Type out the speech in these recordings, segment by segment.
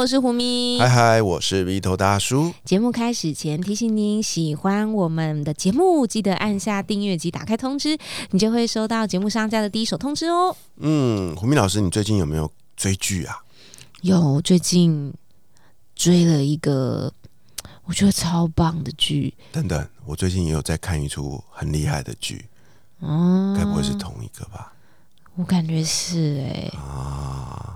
我是胡咪。嗨嗨，我是鼻头大叔。节目开始前提醒您，喜欢我们的节目，记得按下订阅及打开通知，你就会收到节目上架的第一手通知哦。嗯，胡咪老师，你最近有没有追剧啊？有，最近追了一个我觉得超棒的剧。等等，我最近也有在看一出很厉害的剧，哦，该不会是同一个吧？我感觉是哎、啊，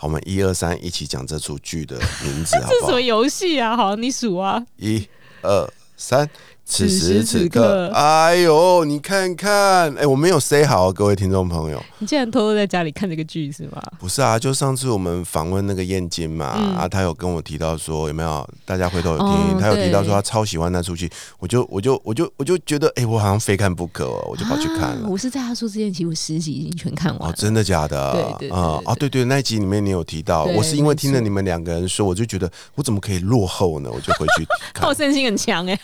好，我们一二三一起讲这出剧的名字 好不好这什么？游戏啊？好，你数啊。一、二、三。此时此时此此刻。刻，哎呦，你看看，哎，我没有 say 好，各位听众朋友，你竟然偷偷在家里看这个剧是吗？不是啊，就上次我们访问那个燕京嘛，嗯。啊，他有跟我提到说有没有，大家回头有听，哦他有提到说他超喜欢那出剧，我就我就我就我就觉得，哎、我好像非看不可哦，我就跑去看了。啊我是在他说之前，其实我十集已经全看完哦，了。真的假的？对对对啊、对。哦，对对，那一集里面你有提到，我是因为听了你们两个人说，我就觉得我怎么可以落后呢？我就回去看。好，胜心很强哎、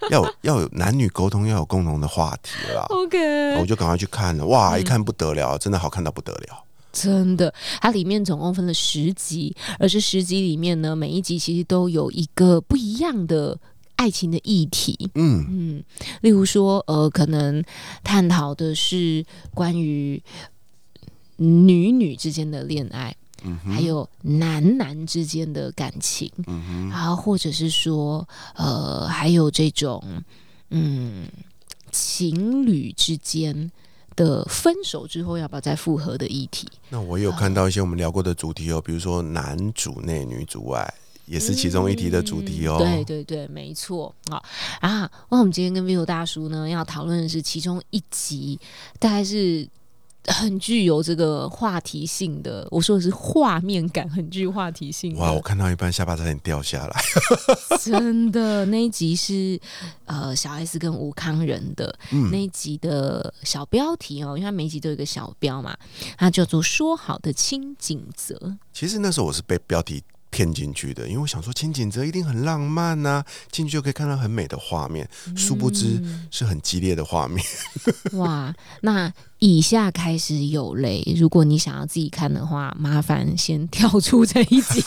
要有要有男女沟通，要有共同的话题啦。OK，我就赶快去看了，哇，嗯。一看不得了，真的好看到不得了。真的，它里面总共分了十集，而这十集里面呢，每一集其实都有一个不一样的爱情的议题。嗯，嗯，例如说，呃，可能探讨的是关于女女之间的恋爱，嗯还有男男之间的感情，嗯，然后或者是说，呃，还有这种，嗯，情侣之间的分手之后要不要再复合的议题。那我有看到一些我们聊过的主题哦，比如说男主内女主外，也是其中一题的主题哦。嗯对对对，没错啊啊！那我们今天跟 vivo 大叔呢要讨论的是其中一集，大概是很具有这个话题性的，我说的是画面感很具话题性的。哇，我看到一半下巴差点掉下来。真的那一集是呃小 S 跟吴康仁的、嗯那一集的小标题哦，因为他每一集都有一个小标嘛，它叫做“说好的清景泽其实那时候我是被标题骗进去的，因为我想说清景泽一定很浪漫呐、进去就可以看到很美的画面，”，殊不知嗯是很激烈的画面。哇，那以下开始有雷，如果你想要自己看的话，麻烦先跳出这一集，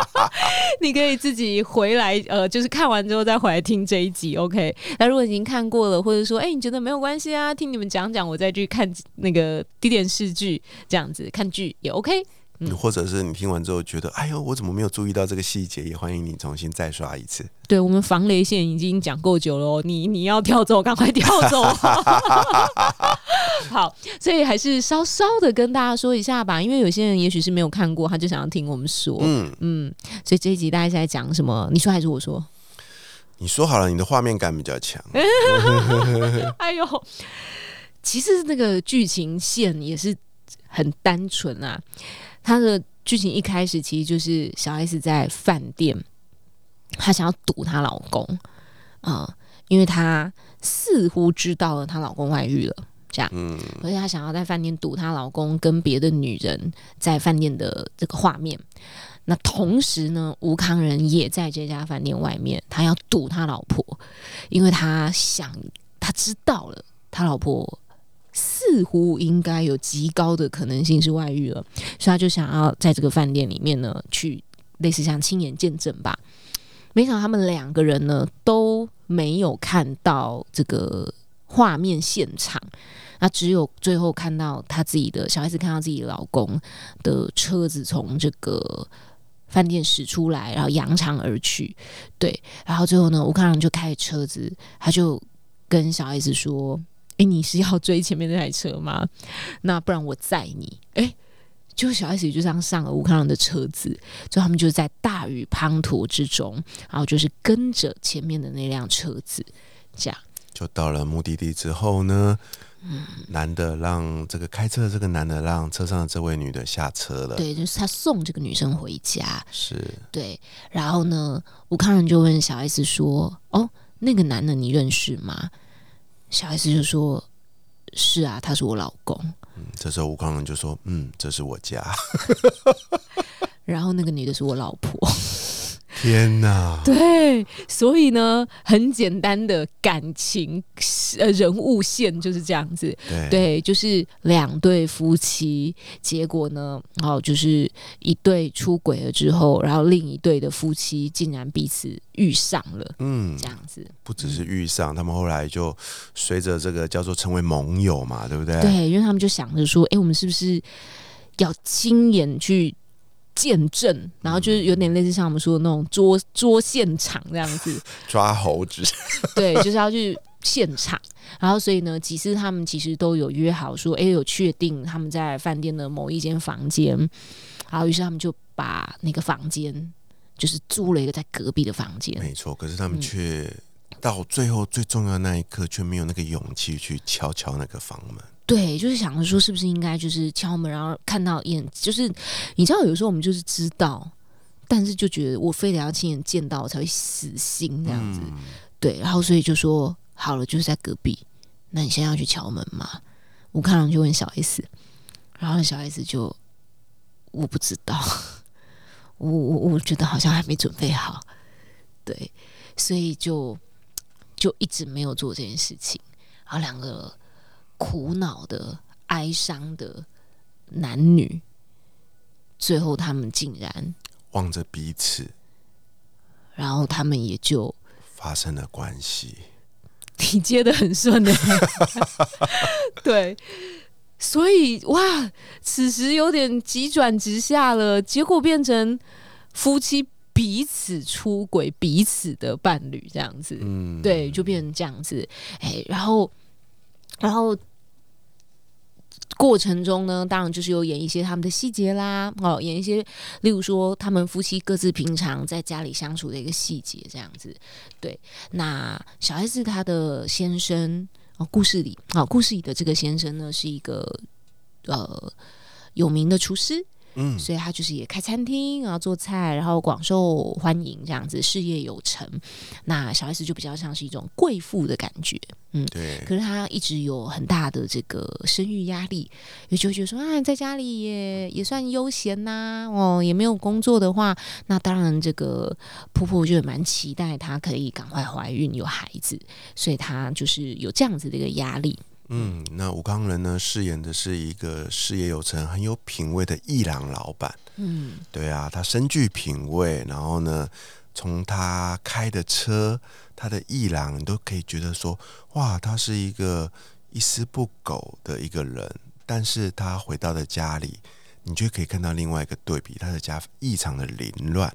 你可以自己回来，呃，就是看完之后再回来听这一集，OK？那如果已经看过了，或者说，哎、你觉得没有关系啊，听你们讲讲，我再去看那个电视剧，这样子看剧也 OK。嗯或者是你听完之后觉得，哎呦，我怎么没有注意到这个细节？也欢迎你重新再刷一次。对我们防雷线已经讲够久了哦，你你要跳走，赶快跳走。好，所以还是稍稍的跟大家说一下吧，因为有些人也许是没有看过，他就想要听我们说。嗯嗯，所以这一集大家是在讲什么？你说还是我说？你说好了，你的画面感比较强。哎呦，其实那个剧情线也是很单纯啊。它的剧情一开始其实就是小 S 在饭店，她想要堵她老公啊、因为她似乎知道了她老公外遇了。这样，嗯而且她想要在饭店堵她老公跟别的女人在饭店的这个画面。那同时呢，吴康仁也在这家饭店外面，他要堵他老婆，因为他想，他知道了他老婆似乎应该有极高的可能性是外遇了，所以他就想要在这个饭店里面呢，去类似像亲眼见证吧。没想到他们两个人呢都没有看到这个画面现场，那只有最后看到他自己的小孩子看到自己老公的车子从这个饭店驶出来，然后扬长而去。对，然后最后呢，吴康仁就开车子，他就跟小 S 说：“诶，你是要追前面那台车吗？那不然我载你。”诶，就小 S 也就这样上了吴康仁的车子，就他们就在大雨滂沱之中，然后就是跟着前面的那辆车子，这样。就到了目的地之后呢，嗯男的让这个开车的这个男的让车上的这位女的下车了，对，就是他送这个女生回家，是对，然后呢，吴康仁就问小 S 说：“哦，那个男的你认识吗？”小 S 就说：“是啊，他是我老公。嗯，这时候吴康仁就说：“嗯，这是我家。”然后那个女的是我老婆。天哪！对，所以呢，很简单的感情呃人物线就是这样子。对对，就是两对夫妻，结果呢，哦，就是一对出轨了之后，然后另一对的夫妻竟然彼此遇上了，嗯这，样子。不只是遇上，他们后来就随着这个叫做成为盟友嘛，对不对？对，因为他们就想着说，哎，我们是不是要亲眼去见证，然后就是有点类似像我们说的那种捉捉现场这样子，抓猴子，对，就是要去现场。然后所以呢，几次他们其实都有约好说，哎，有确定他们在饭店的某一间房间，然后于是他们就把那个房间就是租了一个在隔壁的房间，没错。可是他们嗯却到最后最重要的那一刻，却没有那个勇气去敲敲那个房门。对，就是想着说，是不是应该就是敲门，然后看到眼，就是你知道，有时候我们就是知道，但是就觉得我非得要亲眼见到我才会死心这样子。嗯对，然后所以就说好了，就是在隔壁，那你现在要去敲门吗？吴康郎就问小 S，然后小 S 就我不知道，我我我觉得好像还没准备好，对，所以就就一直没有做这件事情，然后两个苦恼的、哀伤的男女，最后他们竟然，望着彼此然后他们也就发生了关系。你接的很顺的，对，所以哇，此时有点急转直下了，结果变成夫妻彼此出轨，彼此的伴侣这样子，嗯，对，就变成这样子，哎，然后，然后。过程中呢，当然就是有演一些他们的细节啦，哦，演一些，例如说他们夫妻各自平常在家里相处的一个细节，这样子。对，那小 S 她的先生哦，故事里哦，故事里的这个先生呢，是一个呃有名的厨师，嗯，所以他就是也开餐厅，然后做菜，然后广受欢迎，这样子事业有成。那小 S 就比较像是一种贵妇的感觉，嗯对，可是她一直有很大的这个生育压力，也就觉得说啊，在家里也也算悠闲呐、哦，也没有工作的话，那当然这个婆婆就也蛮期待她可以赶快怀孕有孩子，所以她就是有这样子的一个压力。嗯，那吴康仁呢，饰演的是一个事业有成、很有品味的艺廊老板。嗯，对啊，他深具品味，然后呢，从他开的车、他的艺廊，你都可以觉得说，哇，他是一个一丝不苟的一个人。但是他回到了家里，你就可以看到另外一个对比，他的家异常的凌乱。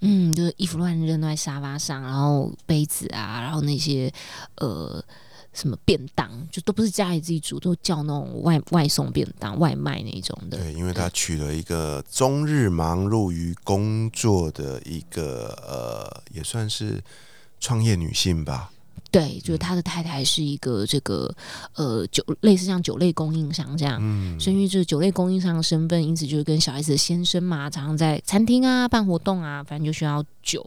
嗯，就是衣服乱扔在沙发上，然后杯子啊，然后那些呃什么便当，就都不是家里自己煮，都叫那种外外送便当、外卖那种的。对，因为他娶了一个终日忙碌于工作的一个呃，也算是创业女性吧。对，就是他的太太是一个这个呃酒类似像酒类供应商这样，嗯，所以因为这个酒类供应商的身份，因此就是跟小 S 的先生嘛，常常在餐厅啊办活动啊，反正就需要酒，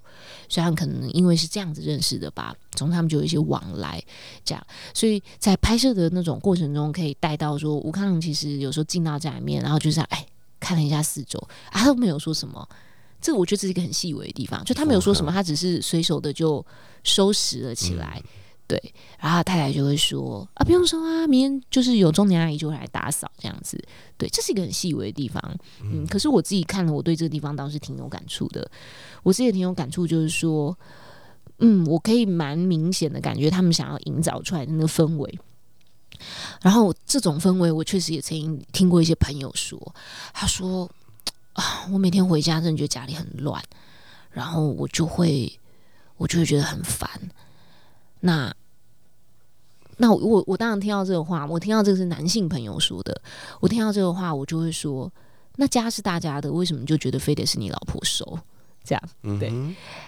所以他们可能因为是这样子认识的吧，从他们就有一些往来，这样，所以在拍摄的那种过程中，可以带到说吴康仁其实有时候进到家里面，然后就是哎看了一下四周，啊他都没有说什么。这个我觉得这是一个很细微的地方，就他没有说什么，他只是随手的就收拾了起来。对，然后太太就会说啊，不用说啊，明天就是有中年阿姨就会来打扫这样子。对，这是一个很细微的地方。嗯，可是我自己看了，我对这个地方倒是挺有感触的。我自己也挺有感触，就是说，嗯，我可以蛮明显的感觉他们想要营造出来的那个氛围。然后这种氛围，我确实也曾经听过一些朋友说，他说啊，我每天回家真的觉得家里很乱，然后我就会我就会觉得很烦。那那我我我当然听到这个话，我听到这个是男性朋友说的，我听到这个话，我就会说，那家是大家的，为什么你就觉得非得是你老婆收？这样，对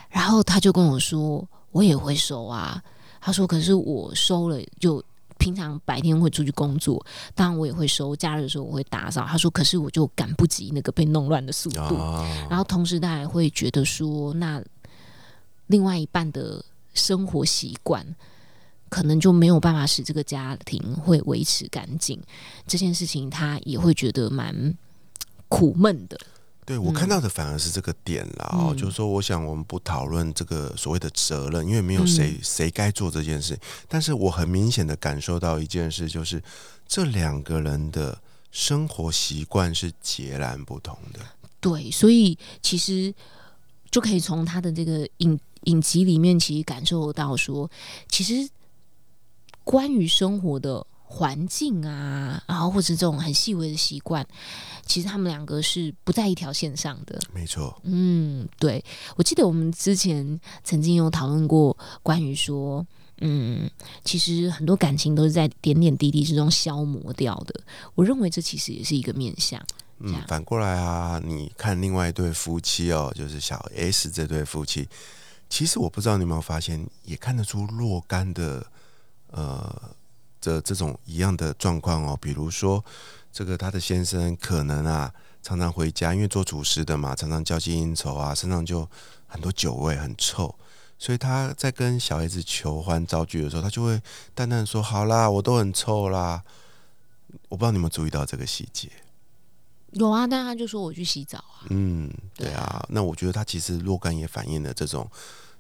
然后他就跟我说，我也会收啊，他说：“可是我收了，就平常白天会出去工作，当然我也会收，假日的时候我会打扫。”他说：“可是我就赶不及那个被弄乱的速度。”啊，然后同时他还会觉得说，那另外一半的生活习惯。可能就没有办法使这个家庭会维持干净，这件事情他也会觉得蛮苦闷的。对我看到的反而是这个点啦，哦，嗯就是说，我想我们不讨论这个所谓的责任，因为没有谁谁该做这件事。但是我很明显的感受到一件事，就是这两个人的生活习惯是截然不同的。对，所以其实就可以从他的这个影影集里面，其实感受到说，其实关于生活的环境啊，然后或者这种很细微的习惯，其实他们两个是不在一条线上的。没错，嗯，对，我记得我们之前曾经有讨论过关于说，嗯，其实很多感情都是在点点滴滴之中消磨掉的。我认为这其实也是一个面向。嗯反过来啊，你看另外一对夫妻哦，就是小 S 这对夫妻，其实我不知道你有没有发现，也看得出若干的呃的这种一样的状况哦，比如说这个他的先生可能啊常常回家，因为做厨师的嘛，常常交际应酬啊，身上就很多酒味，很臭。所以他在跟小孩子求欢造句的时候，他就会淡淡地说：“好啦，我都很臭啦。”我不知道你有没有注意到这个细节。有啊，但他就说我去洗澡啊。嗯，对啊，那我觉得他其实若干也反映了这种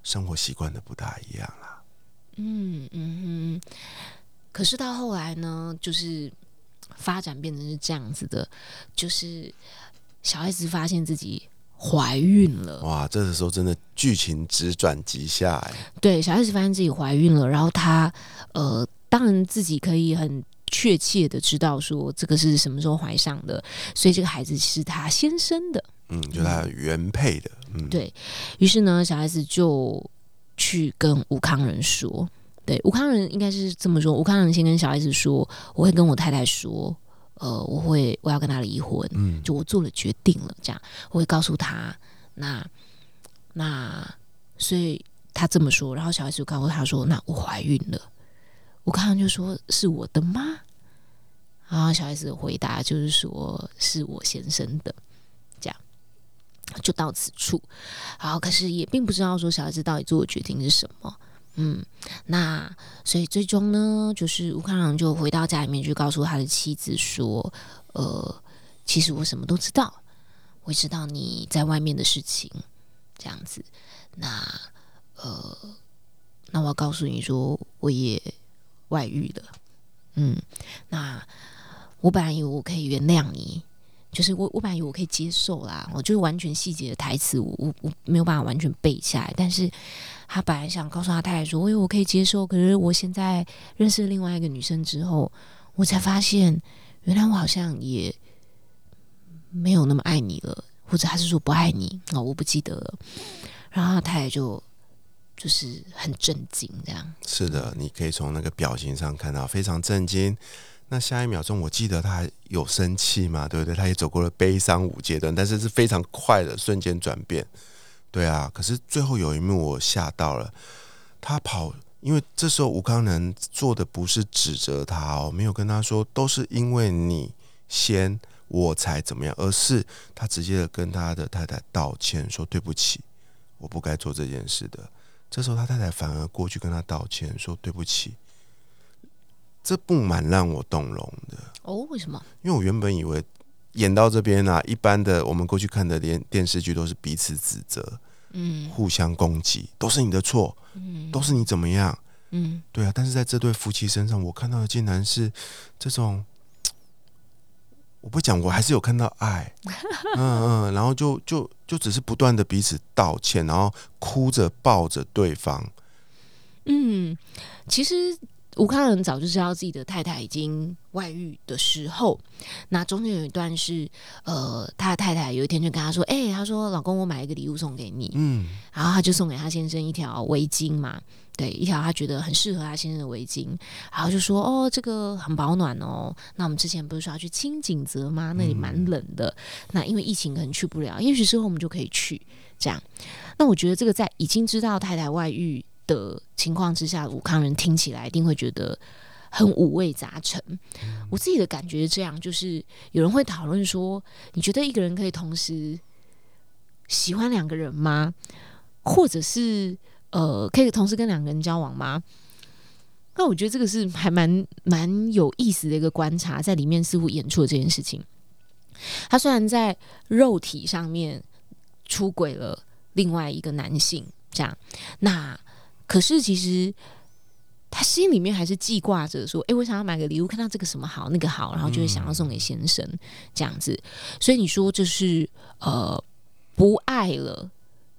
生活习惯的不大一样啦。嗯嗯哼。可是到后来呢，就是发展变成是这样子的，就是小孩子发现自己怀孕了。哇，这个时候真的剧情直转直下哎，对，小孩子发现自己怀孕了，然后他呃，当然自己可以很确切的知道说这个是什么时候怀上的，所以这个孩子是他先生的。嗯，就他原配的，嗯，对于是呢，小孩子就去跟吴康仁说，对，吴康仁应该是这么说，吴康仁先跟小孩子说，我会跟我太太说，呃，我会我要跟他离婚，嗯，就我做了决定了，这样我会告诉他，那那所以他这么说，然后小孩子就告诉他说，那我怀孕了，吴康仁就说是我的吗？然后小 S 的回答就是说是我先生的，这样就到此处。好，可是也并不知道说小孩子到底做的决定是什么。嗯，那所以最终呢，就是吴康郎就回到家里面去告诉他的妻子说：“呃，其实我什么都知道，我知道你在外面的事情，这样子。那呃，那我要告诉你说，我也外遇了。嗯，那我本来以为我可以原谅你，就是我我本来以为我可以接受啦，我就是完全细节的台词，我我我没有办法完全背下来，但是他本来想告诉他太太说，我以为我可以接受，可是我现在认识另外一个女生之后，我才发现原来我好像也没有那么爱你了，或者他是说不爱你哦，我不记得了。然后他太太就就是很震惊，这样，是的，你可以从那个表情上看到非常震惊。那下一秒钟，我记得他还有生气嘛，对不对？他也走过了悲伤五阶段，但是是非常快的瞬间转变。对啊，可是最后有一幕我吓到了，他跑，因为这时候吴康仁做的不是指责他哦，没有跟他说都是因为你先我才怎么样，而是他直接的跟他的太太道歉，说对不起，我不该做这件事的。这时候他太太反而过去跟他道歉，说对不起。这不蛮让我动容的，哦，为什么？因为我原本以为演到这边啊，一般的我们过去看的电电视剧都是彼此指责、嗯。互相攻击，都是你的错，嗯。都是你怎么样，嗯。对啊。但是在这对夫妻身上，我看到的竟然是这种，我不讲，我还是有看到爱，嗯嗯，然后就就就只是不断的彼此道歉，然后哭着抱着对方，嗯，其实吴康仁早就知道自己的太太已经外遇的时候，那中间有一段是，呃，他的太太有一天就跟他说：“哎、他说老公，我买一个礼物送给你。嗯，然后他就送给他先生一条围巾嘛，对，一条他觉得很适合他先生的围巾，然后就说：“哦，这个很保暖哦。那我们之前不是说要去清景泽吗？那里蛮冷的。那因为疫情可能去不了，也许之后我们就可以去。这样，那我觉得这个在已经知道太太外遇。”的情况之下，武康人听起来一定会觉得很五味杂陈。我自己的感觉是这样，就是有人会讨论说，你觉得一个人可以同时喜欢两个人吗？或者是呃，可以同时跟两个人交往吗？那我觉得这个是还蛮蛮有意思的一个观察，在里面似乎演出了这件事情。他虽然在肉体上面出轨了另外一个男性，这样，那可是其实他心里面还是记挂着说，诶，我想要买个礼物，看到这个什么好，那个好，然后就会想要送给先生这样子。所以你说这是呃不爱了，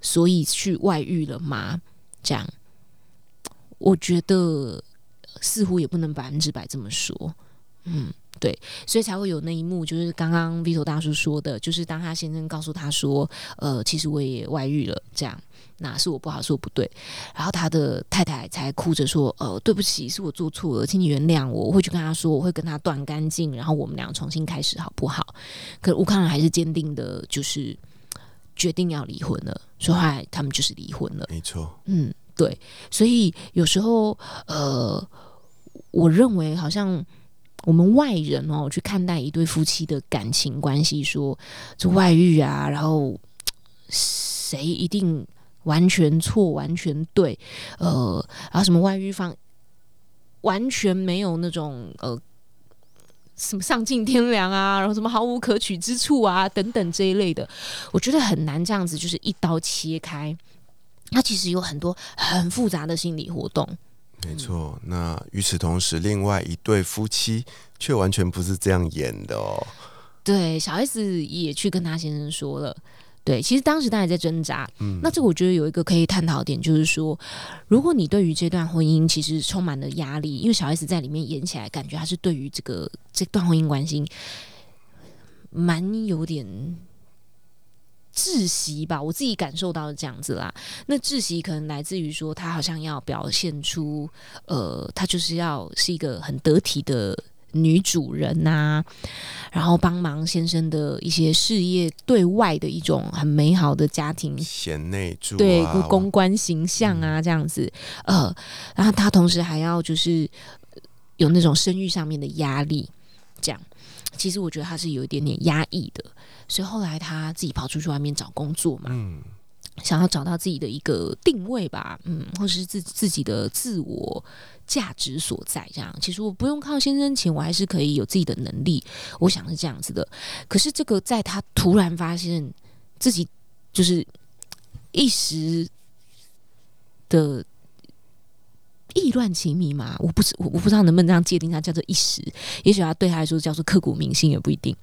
所以去外遇了吗？这样，我觉得。似乎也不能百分之百这么说，嗯，对，所以才会有那一幕，就是刚刚 Vito 大叔说的，就是当他先生告诉他说，呃，其实我也外遇了，这样，那是我不好，是我不对，然后他的太太才哭着说，呃，对不起，是我做错了，请你原谅我，我会去跟他说，我会跟他断干净，然后我们俩重新开始，好不好？可乌克兰还是坚定的，就是决定要离婚了，说后来他们就是离婚了，没错，嗯，对，所以有时候，呃。我认为，好像我们外人哦去看待一对夫妻的感情关系，说这外遇啊，然后谁一定完全错、完全对，呃，然后什么外遇方完全没有那种呃什么丧尽天良啊，然后什么毫无可取之处啊等等这一类的，我觉得很难这样子就是一刀切开。它其实有很多很复杂的心理活动。没错，那与此同时，另外一对夫妻却完全不是这样演的哦。对，小 S 也去跟他先生说了。对，其实当时他也在挣扎。嗯，那这我觉得有一个可以探讨点，就是说，如果你对于这段婚姻其实充满了压力，因为小 S 在里面演起来，感觉他是对于这个这段婚姻关系蛮有点。窒息吧，我自己感受到是这样子啦。那窒息可能来自于说，他好像要表现出，呃，他就是要是一个很得体的女主人呐，然后帮忙先生的一些事业，对外的一种很美好的家庭贤内助，对公关形象啊，这样子。呃，然后他同时还要就是有那种生育上面的压力，这样。其实我觉得他是有一点点压抑的。所以后来他自己跑出去外面找工作嘛，嗯，想要找到自己的一个定位吧，嗯，或是自自己的自我价值所在。这样，其实我不用靠先生钱，我还是可以有自己的能力。我想是这样子的。可是这个在他突然发现自己就是一时的。意乱情迷嘛，我不知我我不知道能不能这样界定它叫做一时，也许他对他来说叫做刻骨铭心也不一定。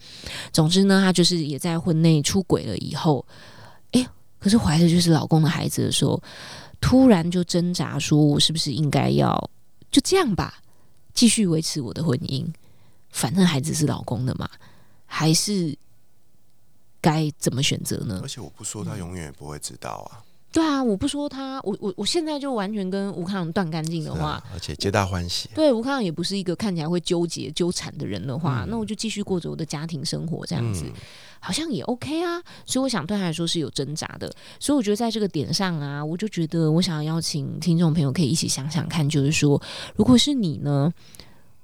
总之呢，他就是也在婚内出轨了以后，哎，可是怀的就是老公的孩子的时候，突然就挣扎说，我是不是应该要就这样吧，继续维持我的婚姻，反正孩子是老公的嘛，还是该怎么选择呢？而且我不说，他永远也不会知道啊。对啊，我不说他，我我我现在就完全跟吴康断干净的话，而且皆大欢喜。对，吴康也不是一个看起来会纠结纠缠的人的话，那我就继续过着我的家庭生活，这样子好像也 OK 啊。所以我想对他来说是有挣扎的。所以我觉得在这个点上啊，我就觉得我想要邀请听众朋友可以一起想想看，就是说，如果是你呢，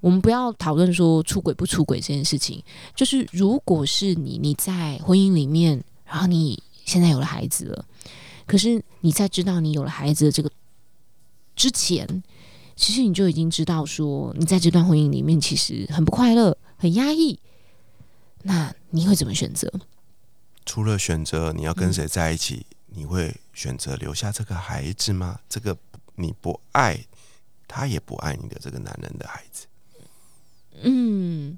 我们不要讨论说出轨不出轨这件事情，就是如果是你，你在婚姻里面，然后你现在有了孩子了。可是你在知道你有了孩子的这个之前，其实你就已经知道说，你在这段婚姻里面其实很不快乐、很压抑。那你会怎么选择？除了选择你要跟谁在一起，你会选择留下这个孩子吗？这个你不爱他也不爱你的这个男人的孩子？嗯，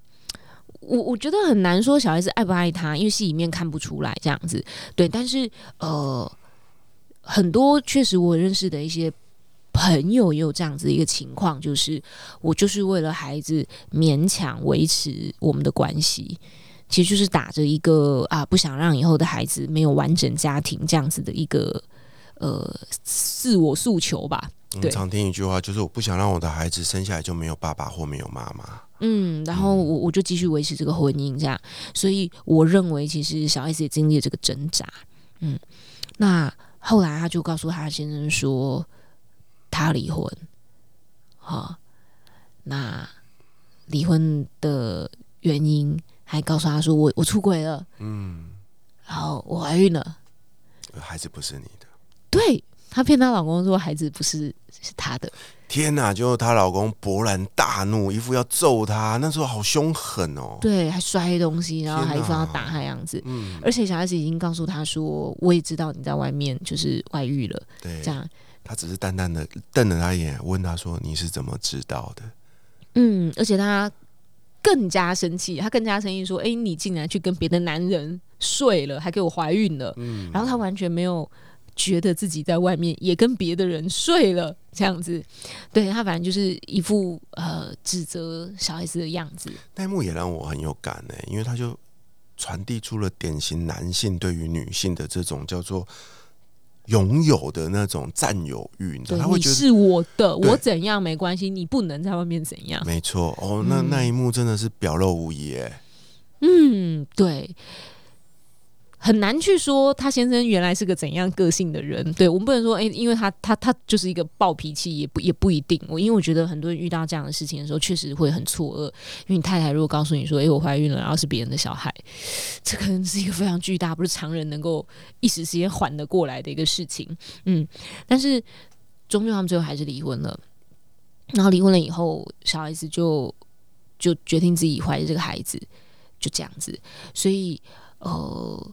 我我觉得很难说小孩子爱不爱他，因为戏里面看不出来这样子。对，但是呃。很多确实，我认识的一些朋友也有这样子的一个情况，就是我就是为了孩子勉强维持我们的关系，其实就是打着一个啊不想让以后的孩子没有完整家庭这样子的一个呃自我诉求吧。对，常听一句话，就是我不想让我的孩子生下来就没有爸爸或没有妈妈。嗯，然后我我就继续维持这个婚姻这样，所以我认为其实小 S 也经历了这个挣扎。嗯，那。后来他就告诉他先生说，他他要离婚，好、那离婚的原因还告诉他说我我出轨了，嗯，然后我怀孕了，孩子不是你的。对她骗她老公说孩子不是是她的，天哪！就她老公勃然大怒，一副要揍她，那时候好凶狠哦。对，还摔东西，然后还一副要打她样子。嗯，而且小孩子已经告诉他说：“我也知道你在外面就是外遇了。”对这，样，他只是淡淡的瞪了他一眼，问他说：“你是怎么知道的嗯，而且他更加生气，他更加生气说：“哎、你竟然去跟别的男人睡了，还给我怀孕了。？”嗯，然后他完全没有觉得自己在外面也跟别的人睡了，这样子。对他反正就是一副呃指责小孩子的样子。那一幕也让我很有感呢，因为他就传递出了典型男性对于女性的这种叫做拥有的那种占有欲，你知道，对，他会觉得。你是我的，我怎样没关系，你不能在外面怎样。没错哦，那嗯那一幕真的是表露无遗耶。嗯，对，很难去说他先生原来是个怎样个性的人。对我们不能说，哎，因为他他他就是一个暴脾气，也不也不一定。我因为我觉得很多人遇到这样的事情的时候，确实会很错愕。因为你太太如果告诉你说，哎，我怀孕了，然后是别人的小孩，这可能是一个非常巨大，不是常人能够一时之间缓得过来的一个事情。嗯，但是终究他们最后还是离婚了。然后离婚了以后，小孩子就就决定自己怀着这个孩子，就这样子。所以，呃，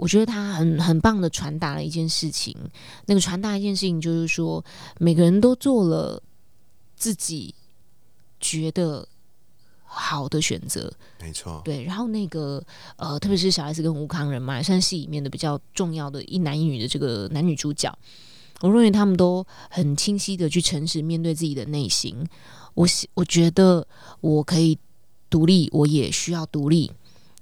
我觉得他很很棒的传达了一件事情。那个传达一件事情就是说，每个人都做了自己觉得好的选择，没错，对。然后那个呃，特别是小 S 跟吴康仁嘛，也算戏里面的比较重要的一男一女的这个男女主角。我认为他们都很清晰的去诚实面对自己的内心。我喜我觉得我可以独立，我也需要独立，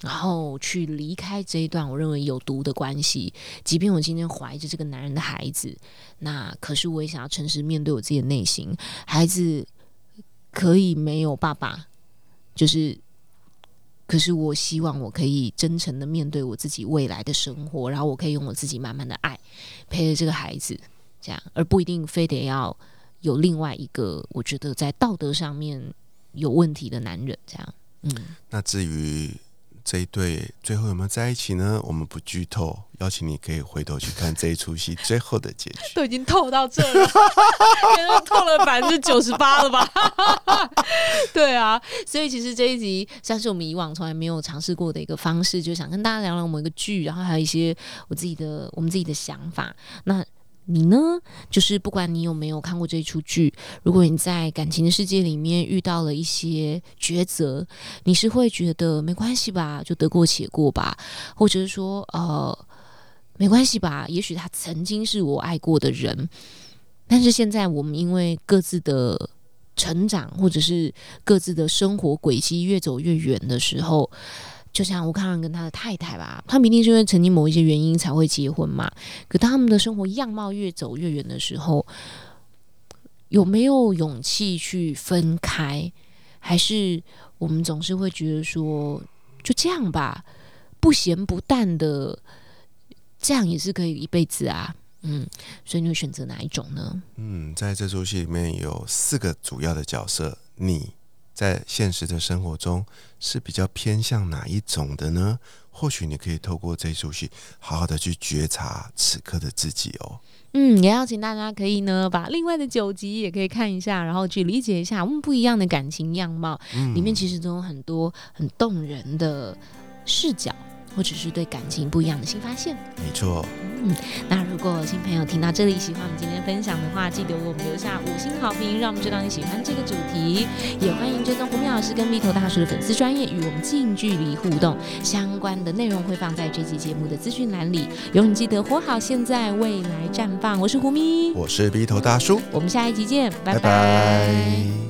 然后去离开这一段我认为有毒的关系。即便我今天怀着这个男人的孩子，那可是我也想要诚实面对我自己的内心。孩子可以没有爸爸，就是。可是我希望我可以真诚的面对我自己未来的生活，然后我可以用我自己满满的爱陪着这个孩子，这样，而不一定非得要有另外一个我觉得在道德上面有问题的男人，这样，嗯，那至于这一对最后有没有在一起呢？我们不剧透，邀请你可以回头去看这一出戏最后的结局。都已经透到这了，透了百分之九十八了吧？对啊，所以其实这一集像是我们以往从来没有尝试过的一个方式，就想跟大家聊聊某一个剧，然后还有一些我自己的我们自己的想法。那你呢？就是不管你有没有看过这一出剧，如果你在感情的世界里面遇到了一些抉择，你是会觉得没关系吧，就得过且过吧，或者是说呃没关系吧，也许他曾经是我爱过的人，但是现在我们因为各自的成长，或者是各自的生活轨迹越走越远的时候，就像吴康仁跟他的太太吧，他们一定是因为曾经某一些原因才会结婚嘛。可当他们的生活样貌越走越远的时候，有没有勇气去分开？还是我们总是会觉得说，就这样吧，不咸不淡的，这样也是可以一辈子啊。嗯，所以你会选择哪一种呢？嗯，在这出戏里面有四个主要的角色，你在现实的生活中是比较偏向哪一种的呢？或许你可以透过这出戏，好好的去觉察此刻的自己哦。嗯，也邀请大家可以呢，把另外的九集也可以看一下，然后去理解一下我们不一样的感情样貌，嗯里面其实都有很多很动人的视角，或者是对感情不一样的新发现。没错，嗯那如果新朋友听到这里喜欢我们今天分享的话，记得为我们留下五星好评，让我们知道你喜欢这个主题。也欢迎追踪胡明老师跟 V 头大叔的粉丝专业，与我们近距离互动。相关的内容会放在这期节目的资讯栏里。永远记得活好现在，未来绽放。我是胡咪，我是 B 头大叔，我们下一集见，拜拜拜